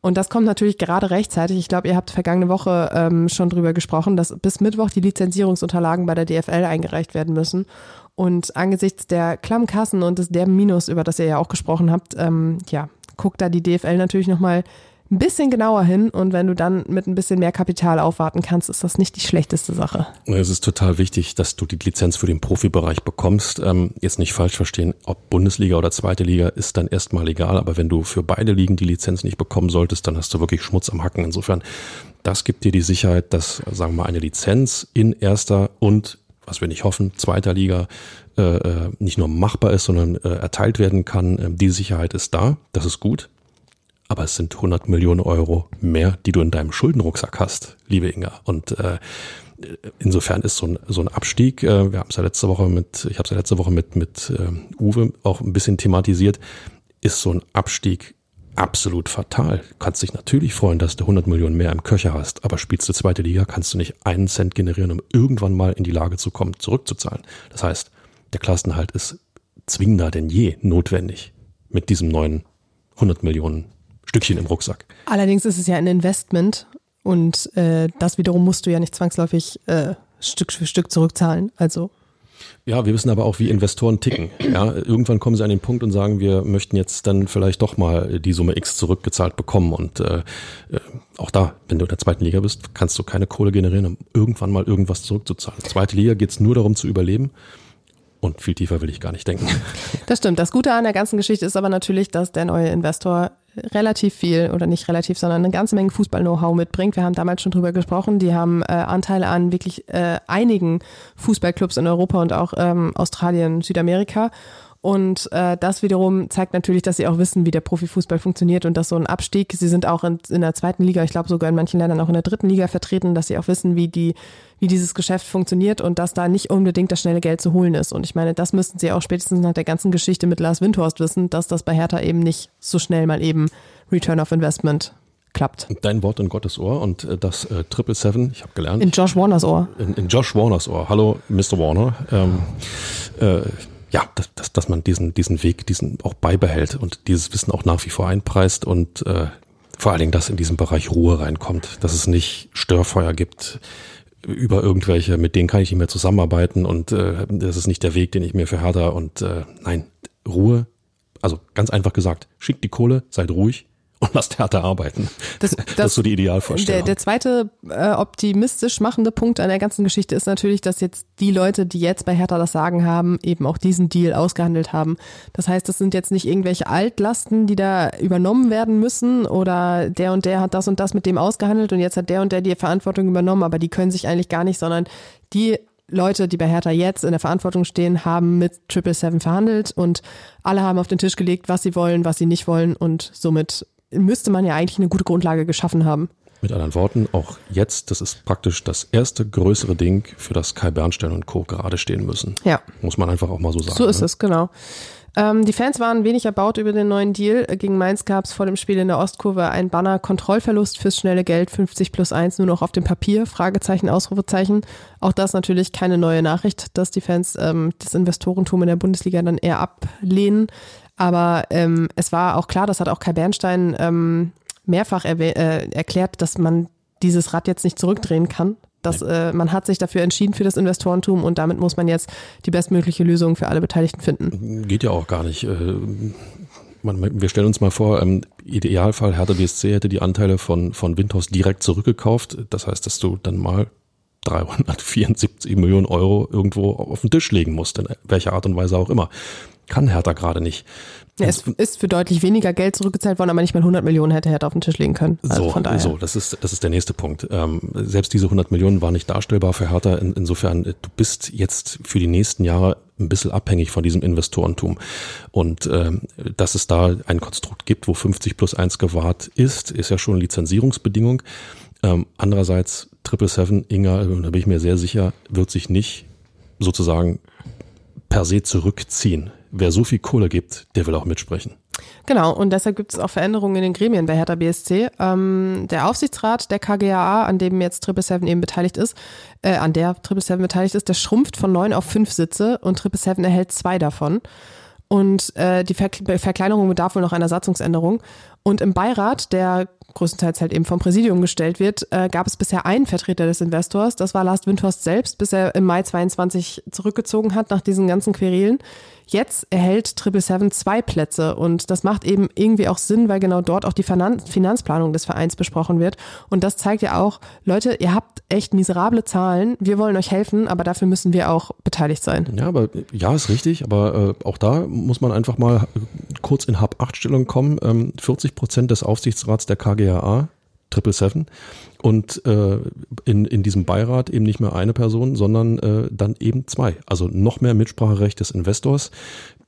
Und das kommt natürlich gerade rechtzeitig. Ich glaube, ihr habt vergangene Woche ähm, schon drüber gesprochen, dass bis Mittwoch die Lizenzierungsunterlagen bei der DFL eingereicht werden müssen. Und angesichts der klammen Kassen und des derben Minus, über das ihr ja auch gesprochen habt, ähm, ja, guckt da die DFL natürlich nochmal ein bisschen genauer hin und wenn du dann mit ein bisschen mehr Kapital aufwarten kannst, ist das nicht die schlechteste Sache. Es ist total wichtig, dass du die Lizenz für den Profibereich bekommst. Ähm, jetzt nicht falsch verstehen, ob Bundesliga oder zweite Liga ist dann erstmal egal, aber wenn du für beide Ligen die Lizenz nicht bekommen solltest, dann hast du wirklich Schmutz am Hacken. Insofern, das gibt dir die Sicherheit, dass, sagen wir mal, eine Lizenz in erster und was wir nicht hoffen, zweiter Liga äh, äh nicht nur machbar ist, sondern äh, erteilt werden kann. Ähm, die Sicherheit ist da, das ist gut aber es sind 100 Millionen Euro mehr, die du in deinem Schuldenrucksack hast, liebe Inga. Und äh, insofern ist so ein, so ein Abstieg, äh, wir haben es ja letzte Woche mit, ich habe es ja letzte Woche mit, mit äh, Uwe auch ein bisschen thematisiert, ist so ein Abstieg absolut fatal. Du kannst dich natürlich freuen, dass du 100 Millionen mehr im Köcher hast, aber spielst du zweite Liga, kannst du nicht einen Cent generieren, um irgendwann mal in die Lage zu kommen, zurückzuzahlen. Das heißt, der Klassenhalt ist zwingender denn je notwendig mit diesem neuen 100 Millionen Stückchen im Rucksack. Allerdings ist es ja ein Investment und äh, das wiederum musst du ja nicht zwangsläufig äh, Stück für Stück zurückzahlen. Also ja, wir wissen aber auch, wie Investoren ticken. Ja, irgendwann kommen sie an den Punkt und sagen, wir möchten jetzt dann vielleicht doch mal die Summe X zurückgezahlt bekommen. Und äh, äh, auch da, wenn du in der zweiten Liga bist, kannst du keine Kohle generieren, um irgendwann mal irgendwas zurückzuzahlen. Zweite Liga geht's nur darum zu überleben. Und viel tiefer will ich gar nicht denken. Das stimmt. Das Gute an der ganzen Geschichte ist aber natürlich, dass der neue Investor relativ viel oder nicht relativ, sondern eine ganze Menge Fußball-Know-how mitbringt. Wir haben damals schon drüber gesprochen. Die haben äh, Anteile an wirklich äh, einigen Fußballclubs in Europa und auch ähm, Australien, Südamerika. Und äh, das wiederum zeigt natürlich, dass sie auch wissen, wie der Profifußball funktioniert und dass so ein Abstieg, sie sind auch in, in der zweiten Liga, ich glaube sogar in manchen Ländern auch in der dritten Liga vertreten, dass sie auch wissen, wie die, wie dieses Geschäft funktioniert und dass da nicht unbedingt das schnelle Geld zu holen ist. Und ich meine, das müssten sie auch spätestens nach der ganzen Geschichte mit Lars Windhorst wissen, dass das bei Hertha eben nicht so schnell mal eben Return of Investment klappt. Dein Wort in Gottes Ohr und äh, das äh, Triple Seven, ich habe gelernt. In Josh Warners Ohr. In, in, Josh Warners Ohr. Hallo, Mr. Warner. Ähm, äh, ja, dass, dass, dass man diesen, diesen Weg, diesen auch beibehält und dieses Wissen auch nach wie vor einpreist und äh, vor allen Dingen, dass in diesem Bereich Ruhe reinkommt, dass es nicht Störfeuer gibt über irgendwelche, mit denen kann ich nicht mehr zusammenarbeiten und äh, das ist nicht der Weg, den ich mir für Hertha und äh, nein, Ruhe, also ganz einfach gesagt, schickt die Kohle, seid ruhig, und lasst härter arbeiten. Das, das, das, ist so die Idealvorstellung. Der, der zweite äh, optimistisch machende Punkt an der ganzen Geschichte ist natürlich, dass jetzt die Leute, die jetzt bei Hertha das Sagen haben, eben auch diesen Deal ausgehandelt haben. Das heißt, das sind jetzt nicht irgendwelche Altlasten, die da übernommen werden müssen oder der und der hat das und das mit dem ausgehandelt und jetzt hat der und der die Verantwortung übernommen, aber die können sich eigentlich gar nicht, sondern die Leute, die bei Hertha jetzt in der Verantwortung stehen, haben mit Triple Seven verhandelt und alle haben auf den Tisch gelegt, was sie wollen, was sie nicht wollen und somit müsste man ja eigentlich eine gute Grundlage geschaffen haben. Mit anderen Worten, auch jetzt, das ist praktisch das erste größere Ding, für das Kai Bernstein und Co. gerade stehen müssen. Ja. Muss man einfach auch mal so sagen. So ist ne? es, genau. Ähm, die Fans waren wenig erbaut über den neuen Deal. Gegen Mainz gab es vor dem Spiel in der Ostkurve ein Banner Kontrollverlust fürs schnelle Geld 50 plus 1 nur noch auf dem Papier, Fragezeichen, Ausrufezeichen. Auch das natürlich keine neue Nachricht, dass die Fans ähm, das Investorentum in der Bundesliga dann eher ablehnen. Aber ähm, es war auch klar, das hat auch Kai Bernstein ähm, mehrfach äh, erklärt, dass man dieses Rad jetzt nicht zurückdrehen kann. Dass, äh, man hat sich dafür entschieden für das Investorentum und damit muss man jetzt die bestmögliche Lösung für alle Beteiligten finden. Geht ja auch gar nicht. Äh, man, wir stellen uns mal vor, im Idealfall Hertha BSC hätte die Anteile von, von Windhaus direkt zurückgekauft. Das heißt, dass du dann mal 374 Millionen Euro irgendwo auf den Tisch legen musst, in welcher Art und Weise auch immer kann Hertha gerade nicht. Ja, es ist für deutlich weniger Geld zurückgezahlt worden, aber nicht mal 100 Millionen hätte Hertha auf den Tisch legen können. Also so, von daher. so, das ist, das ist der nächste Punkt. Ähm, selbst diese 100 Millionen waren nicht darstellbar für Hertha. In, insofern, du bist jetzt für die nächsten Jahre ein bisschen abhängig von diesem Investorentum. Und ähm, dass es da ein Konstrukt gibt, wo 50 plus 1 gewahrt ist, ist ja schon Lizenzierungsbedingung. Ähm, andererseits, Triple Seven, Inga, da bin ich mir sehr sicher, wird sich nicht sozusagen per se zurückziehen wer so viel Kohle gibt, der will auch mitsprechen. Genau, und deshalb gibt es auch Veränderungen in den Gremien bei Hertha BSC. Ähm, der Aufsichtsrat der KGAA, an dem jetzt Triple Seven eben beteiligt ist, äh, an der Triple Seven beteiligt ist, der schrumpft von neun auf fünf Sitze und Triple Seven erhält zwei davon. Und äh, die Ver Verkleinerung bedarf wohl noch einer Satzungsänderung. Und im Beirat, der größtenteils halt eben vom Präsidium gestellt wird, äh, gab es bisher einen Vertreter des Investors. Das war Lars Windhorst selbst, bis er im Mai 22 zurückgezogen hat nach diesen ganzen Querelen. Jetzt erhält Triple Seven zwei Plätze und das macht eben irgendwie auch Sinn, weil genau dort auch die Finanzplanung des Vereins besprochen wird. Und das zeigt ja auch, Leute, ihr habt echt miserable Zahlen, wir wollen euch helfen, aber dafür müssen wir auch beteiligt sein. Ja, aber ja, ist richtig, aber äh, auch da muss man einfach mal kurz in Hab-8-Stellung kommen. Ähm, 40 Prozent des Aufsichtsrats der KGAA Triple Seven und äh, in, in diesem Beirat eben nicht mehr eine Person, sondern äh, dann eben zwei. Also noch mehr Mitspracherecht des Investors.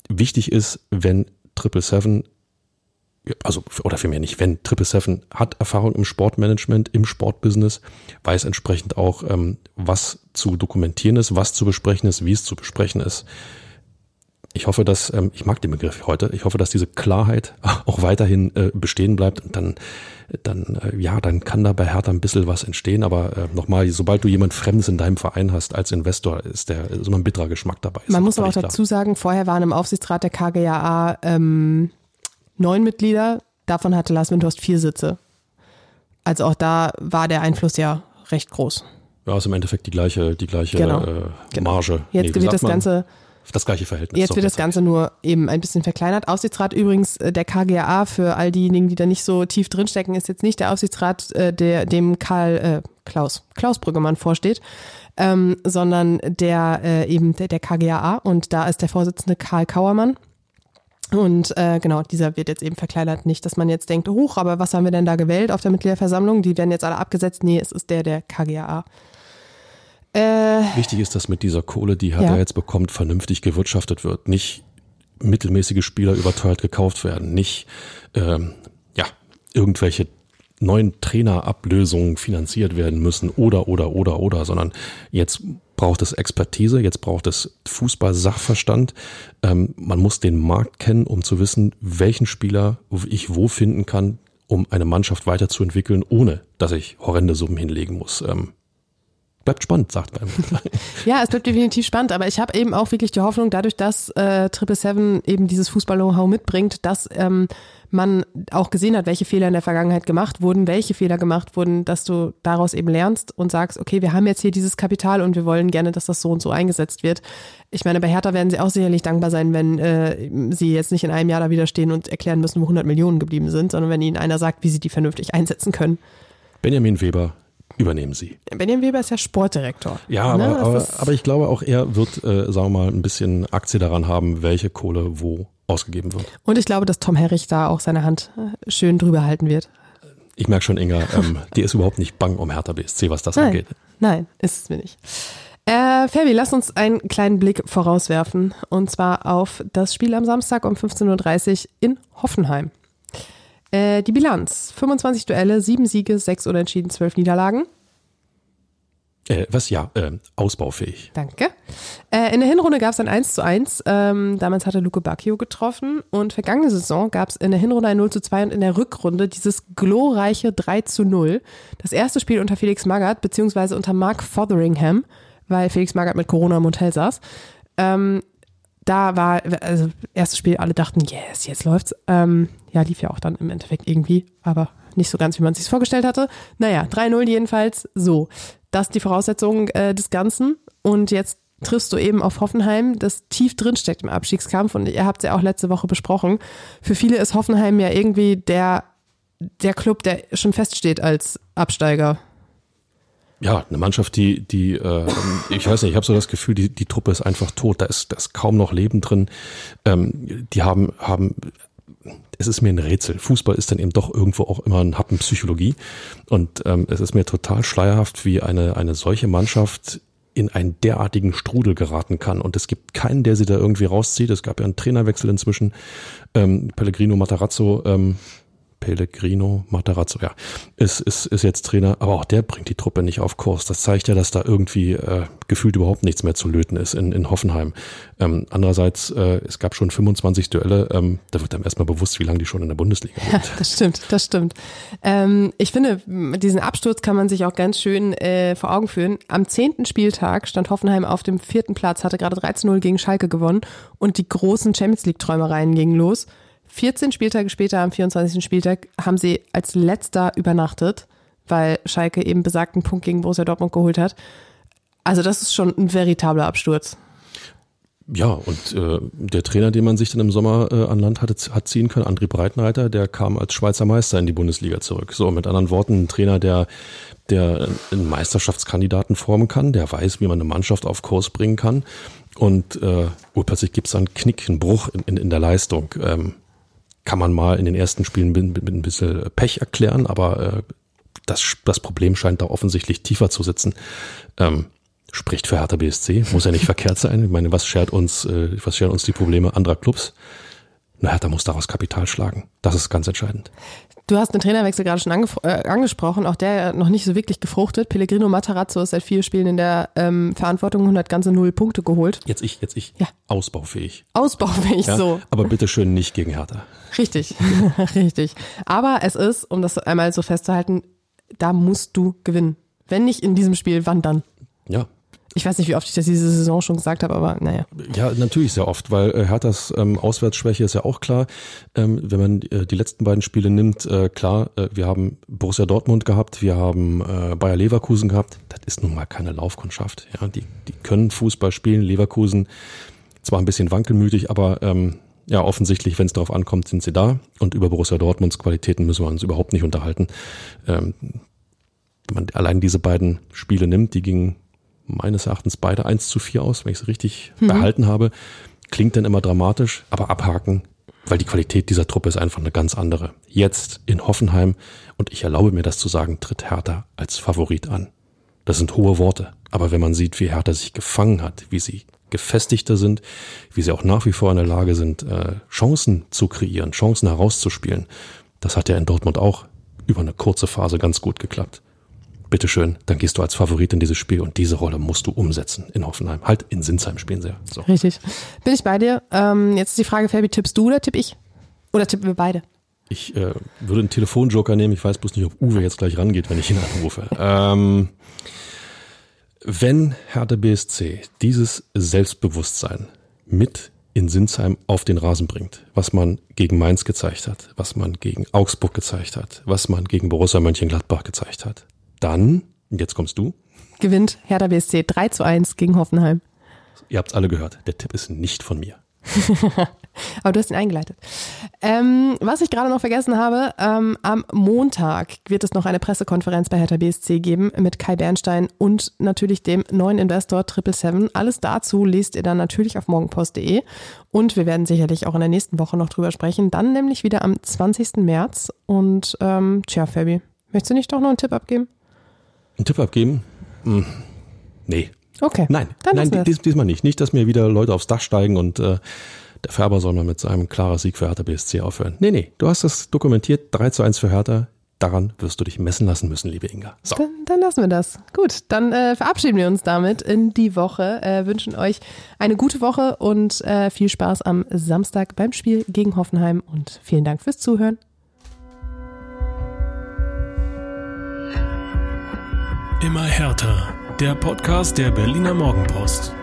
Wichtig ist, wenn Triple Seven also oder vielmehr nicht, wenn Triple Seven hat Erfahrung im Sportmanagement, im Sportbusiness, weiß entsprechend auch, ähm, was zu dokumentieren ist, was zu besprechen ist, wie es zu besprechen ist. Ich hoffe, dass, ähm, ich mag den Begriff heute, ich hoffe, dass diese Klarheit auch weiterhin äh, bestehen bleibt und dann, dann, äh, ja, dann kann da bei Hertha ein bisschen was entstehen, aber äh, nochmal, sobald du jemand Fremdes in deinem Verein hast als Investor, ist der ist immer ein bitterer Geschmack dabei. Man muss aber auch dazu sagen, vorher waren im Aufsichtsrat der KGAA ähm, neun Mitglieder, davon hatte Lars Windhorst vier Sitze. Also auch da war der Einfluss ja recht groß. Ja, ist im Endeffekt die gleiche, die gleiche Genau. äh, Genau. Marge. Jetzt wie wird das man? Ganze Das gleiche Verhältnis. Jetzt wird das. Ganze nur eben ein bisschen verkleinert. Aufsichtsrat übrigens äh, der KGAA für all diejenigen, die da nicht so tief drinstecken, ist jetzt nicht der Aufsichtsrat, äh, der dem Karl äh, Klaus Klaus Brüggemann vorsteht, ähm, sondern der äh, eben der, der KGAA und da ist der Vorsitzende Karl Kauermann. Und äh, genau, dieser wird jetzt eben verkleinert. Nicht, dass man jetzt denkt, hoch, aber was haben wir denn da gewählt auf der Mitgliederversammlung? Die werden jetzt alle abgesetzt. Nee, es ist der der KGAA. Äh, Wichtig ist, dass mit dieser Kohle, die Hertha Ja. jetzt bekommt, vernünftig gewirtschaftet wird. Nicht mittelmäßige Spieler überteuert gekauft werden. Nicht ähm, ja, irgendwelche neuen Trainerablösungen finanziert werden müssen oder, oder, oder, oder, sondern jetzt braucht es Expertise, jetzt braucht es Fußball-Sachverstand. Ähm, man muss den Markt kennen, um zu wissen, welchen Spieler ich wo finden kann, um eine Mannschaft weiterzuentwickeln, ohne dass ich horrende Summen hinlegen muss. Ähm, bleibt spannend, sagt man. Ja, es bleibt definitiv spannend, aber ich habe eben auch wirklich die Hoffnung, dadurch, dass äh, Triple Seven eben dieses Fußball-Know-how mitbringt, dass ähm, man auch gesehen hat, welche Fehler in der Vergangenheit gemacht wurden, welche Fehler gemacht wurden, dass du daraus eben lernst und sagst, okay, wir haben jetzt hier dieses Kapital und wir wollen gerne, dass das so und so eingesetzt wird. Ich meine, bei Hertha werden sie auch sicherlich dankbar sein, wenn äh, sie jetzt nicht in einem Jahr da wieder stehen und erklären müssen, wo 100 Millionen geblieben sind, sondern wenn ihnen einer sagt, wie sie die vernünftig einsetzen können. Benjamin Weber, übernehmen Sie. Benjamin Weber ist ja Sportdirektor. Ja, Ne, aber, das aber, aber ich glaube auch er wird, äh, sagen wir mal, ein bisschen Aktie daran haben, welche Kohle wo ausgegeben wird. Und ich glaube, dass Tom Herrich da auch seine Hand äh, schön drüber halten wird. Ich merke schon, Inga, ähm, die ist überhaupt nicht bang um Hertha BSC, was das Nein, angeht. nein, ist es mir nicht. Äh, Fabi, lass uns einen kleinen Blick vorauswerfen. Und zwar auf das Spiel am Samstag um 15.30 Uhr in Hoffenheim. Äh, die Bilanz: 25 Duelle, 7 Siege, 6 Unentschieden, 12 Niederlagen. Äh, was ja, äh, ausbaufähig. Danke. Äh, in der Hinrunde gab es ein 1 zu 1. Ähm, damals hatte Luke Bacchio getroffen. Und vergangene Saison gab es in der Hinrunde ein 0 zu 2 und in der Rückrunde dieses glorreiche 3 zu 0. Das erste Spiel unter Felix Magath, beziehungsweise unter Mark Fotheringham, weil Felix Magath mit Corona im Hotel saß. Ähm, da war, also erstes Spiel, alle dachten, yes, jetzt läuft's. Ähm, ja, lief ja auch dann im Endeffekt irgendwie, aber nicht so ganz, wie man sich vorgestellt hatte. Naja, 3-0 jedenfalls. So, das ist die Voraussetzung äh, des Ganzen. Und jetzt triffst du eben auf Hoffenheim, das tief drinsteckt im Abstiegskampf. Und ihr habt es ja auch letzte Woche besprochen. Für viele ist Hoffenheim ja irgendwie der, der Club, der schon feststeht als Absteiger. Ja, eine Mannschaft, die, die, äh, ich weiß nicht, ich habe so das Gefühl, die, die Truppe ist einfach tot. Da ist, da ist kaum noch Leben drin. Ähm, die haben, haben, es ist mir ein Rätsel. Fußball ist dann eben doch irgendwo auch immer ein Happen Psychologie. Und ähm, es ist mir total schleierhaft, wie eine, eine solche Mannschaft in einen derartigen Strudel geraten kann. Und es gibt keinen, der sie da irgendwie rauszieht. Es gab ja einen Trainerwechsel inzwischen. Ähm, Pellegrino Matarazzo, ähm, Pellegrino Matarazzo, ja, ist, ist, ist jetzt Trainer, aber auch der bringt die Truppe nicht auf Kurs. Das zeigt ja, dass da irgendwie äh, gefühlt überhaupt nichts mehr zu löten ist in, in Hoffenheim. Ähm, andererseits, äh, es gab schon 25 Duelle, ähm, da wird einem erstmal bewusst, wie lange die schon in der Bundesliga Ja, sind. das stimmt, das stimmt. Ähm, ich finde, diesen Absturz kann man sich auch ganz schön äh, vor Augen führen. Am zehnten Spieltag stand Hoffenheim auf dem vierten Platz, hatte gerade 13-0 gegen Schalke gewonnen und die großen Champions League-Träumereien gingen los. 14 Spieltage später, am 24. Spieltag, haben sie als letzter übernachtet, weil Schalke eben besagten Punkt gegen Borussia Dortmund geholt hat. Also das ist schon ein veritabler Absturz. Ja, und äh, der Trainer, den man sich dann im Sommer äh, an Land hatte, hat ziehen können, André Breitenreiter, der kam als Schweizer Meister in die Bundesliga zurück. So, mit anderen Worten, ein Trainer, der, der einen Meisterschaftskandidaten formen kann, der weiß, wie man eine Mannschaft auf Kurs bringen kann. Und äh, urplötzlich gibt es einen Knick, einen Bruch in, in, in der Leistung. Ähm, kann man mal in den ersten Spielen mit, mit ein bisschen Pech erklären, aber äh, das, das Problem scheint da offensichtlich tiefer zu sitzen. Ähm, spricht für Hertha BSC, muss ja nicht verkehrt sein. Ich meine, was schert uns, äh, was scheren uns die Probleme anderer Clubs? Na, Hertha muss daraus Kapital schlagen. Das ist ganz entscheidend. Du hast den Trainerwechsel gerade schon äh, angesprochen, auch der noch nicht so wirklich gefruchtet. Pellegrino Matarazzo ist seit vier Spielen in der ähm, Verantwortung und hat ganze null Punkte geholt. Jetzt ich, jetzt ich. Ja. Ausbaufähig. Ausbaufähig, ja, so. Aber bitteschön nicht gegen Hertha. Richtig, richtig. Aber es ist, um das einmal so festzuhalten, da musst du gewinnen. Wenn nicht in diesem Spiel, wann dann? Ja, ich weiß nicht, wie oft ich das diese Saison schon gesagt habe, aber naja. Ja, natürlich sehr oft, weil äh, Herthas ähm, Auswärtsschwäche ist ja auch klar. Ähm, wenn man äh, die letzten beiden Spiele nimmt, äh, klar, äh, wir haben Borussia Dortmund gehabt, wir haben äh, Bayer Leverkusen gehabt. Das ist nun mal keine Laufkundschaft. Ja, die, die können Fußball spielen. Leverkusen zwar ein bisschen wankelmütig, aber ähm, ja, offensichtlich, wenn es darauf ankommt, sind sie da. Und über Borussia Dortmunds Qualitäten müssen wir uns überhaupt nicht unterhalten. Ähm, wenn man allein diese beiden Spiele nimmt, die gingen meines Erachtens beide 1 zu 4 aus, wenn ich es richtig mhm. behalten habe. Klingt dann immer dramatisch, aber abhaken, weil die Qualität dieser Truppe ist einfach eine ganz andere. Jetzt in Hoffenheim, und ich erlaube mir das zu sagen, tritt Hertha als Favorit an. Das sind hohe Worte, aber wenn man sieht, wie Hertha sich gefangen hat, wie sie gefestigter sind, wie sie auch nach wie vor in der Lage sind, äh, Chancen zu kreieren, Chancen herauszuspielen, das hat ja in Dortmund auch über eine kurze Phase ganz gut geklappt bitteschön, dann gehst du als Favorit in dieses Spiel und diese Rolle musst du umsetzen in Hoffenheim. Halt in Sinsheim spielen sie ja. So. Richtig. Bin ich bei dir. Ähm, jetzt ist die Frage, Fabi, tippst du oder tipp ich? Oder tippen wir beide? Ich äh, würde einen Telefonjoker nehmen. Ich weiß bloß nicht, ob Uwe jetzt gleich rangeht, wenn ich ihn anrufe. Ähm, wenn Hertha BSC dieses Selbstbewusstsein mit in Sinsheim auf den Rasen bringt, was man gegen Mainz gezeigt hat, was man gegen Augsburg gezeigt hat, was man gegen Borussia Mönchengladbach gezeigt hat, dann, jetzt kommst du. Gewinnt Hertha BSC 3 zu 1 gegen Hoffenheim. Ihr habt es alle gehört, der Tipp ist nicht von mir. Aber du hast ihn eingeleitet. Ähm, was ich gerade noch vergessen habe, ähm, am Montag wird es noch eine Pressekonferenz bei Hertha BSC geben mit Kai Bernstein und natürlich dem neuen Investor Triple Seven. Alles dazu lest ihr dann natürlich auf morgenpost.de und wir werden sicherlich auch in der nächsten Woche noch drüber sprechen. Dann nämlich wieder am 20. März und ähm, tja, Fabi, möchtest du nicht doch noch einen Tipp abgeben? Einen Tipp abgeben? Hm. Nee. Okay. Nein, nein, dies, diesmal nicht. Nicht, dass mir wieder Leute aufs Dach steigen und äh, der Färber soll mal mit seinem klaren Sieg für Hertha BSC aufhören. Nee, nee, du hast das dokumentiert, 3 zu 1 für Hertha. Daran wirst du dich messen lassen müssen, liebe Inga. So. Dann, dann lassen wir das. Gut, dann äh, verabschieden wir uns damit in die Woche. Äh, wünschen euch eine gute Woche und äh, viel Spaß am Samstag beim Spiel gegen Hoffenheim und vielen Dank fürs Zuhören. Immer härter. Der Podcast der Berliner Morgenpost.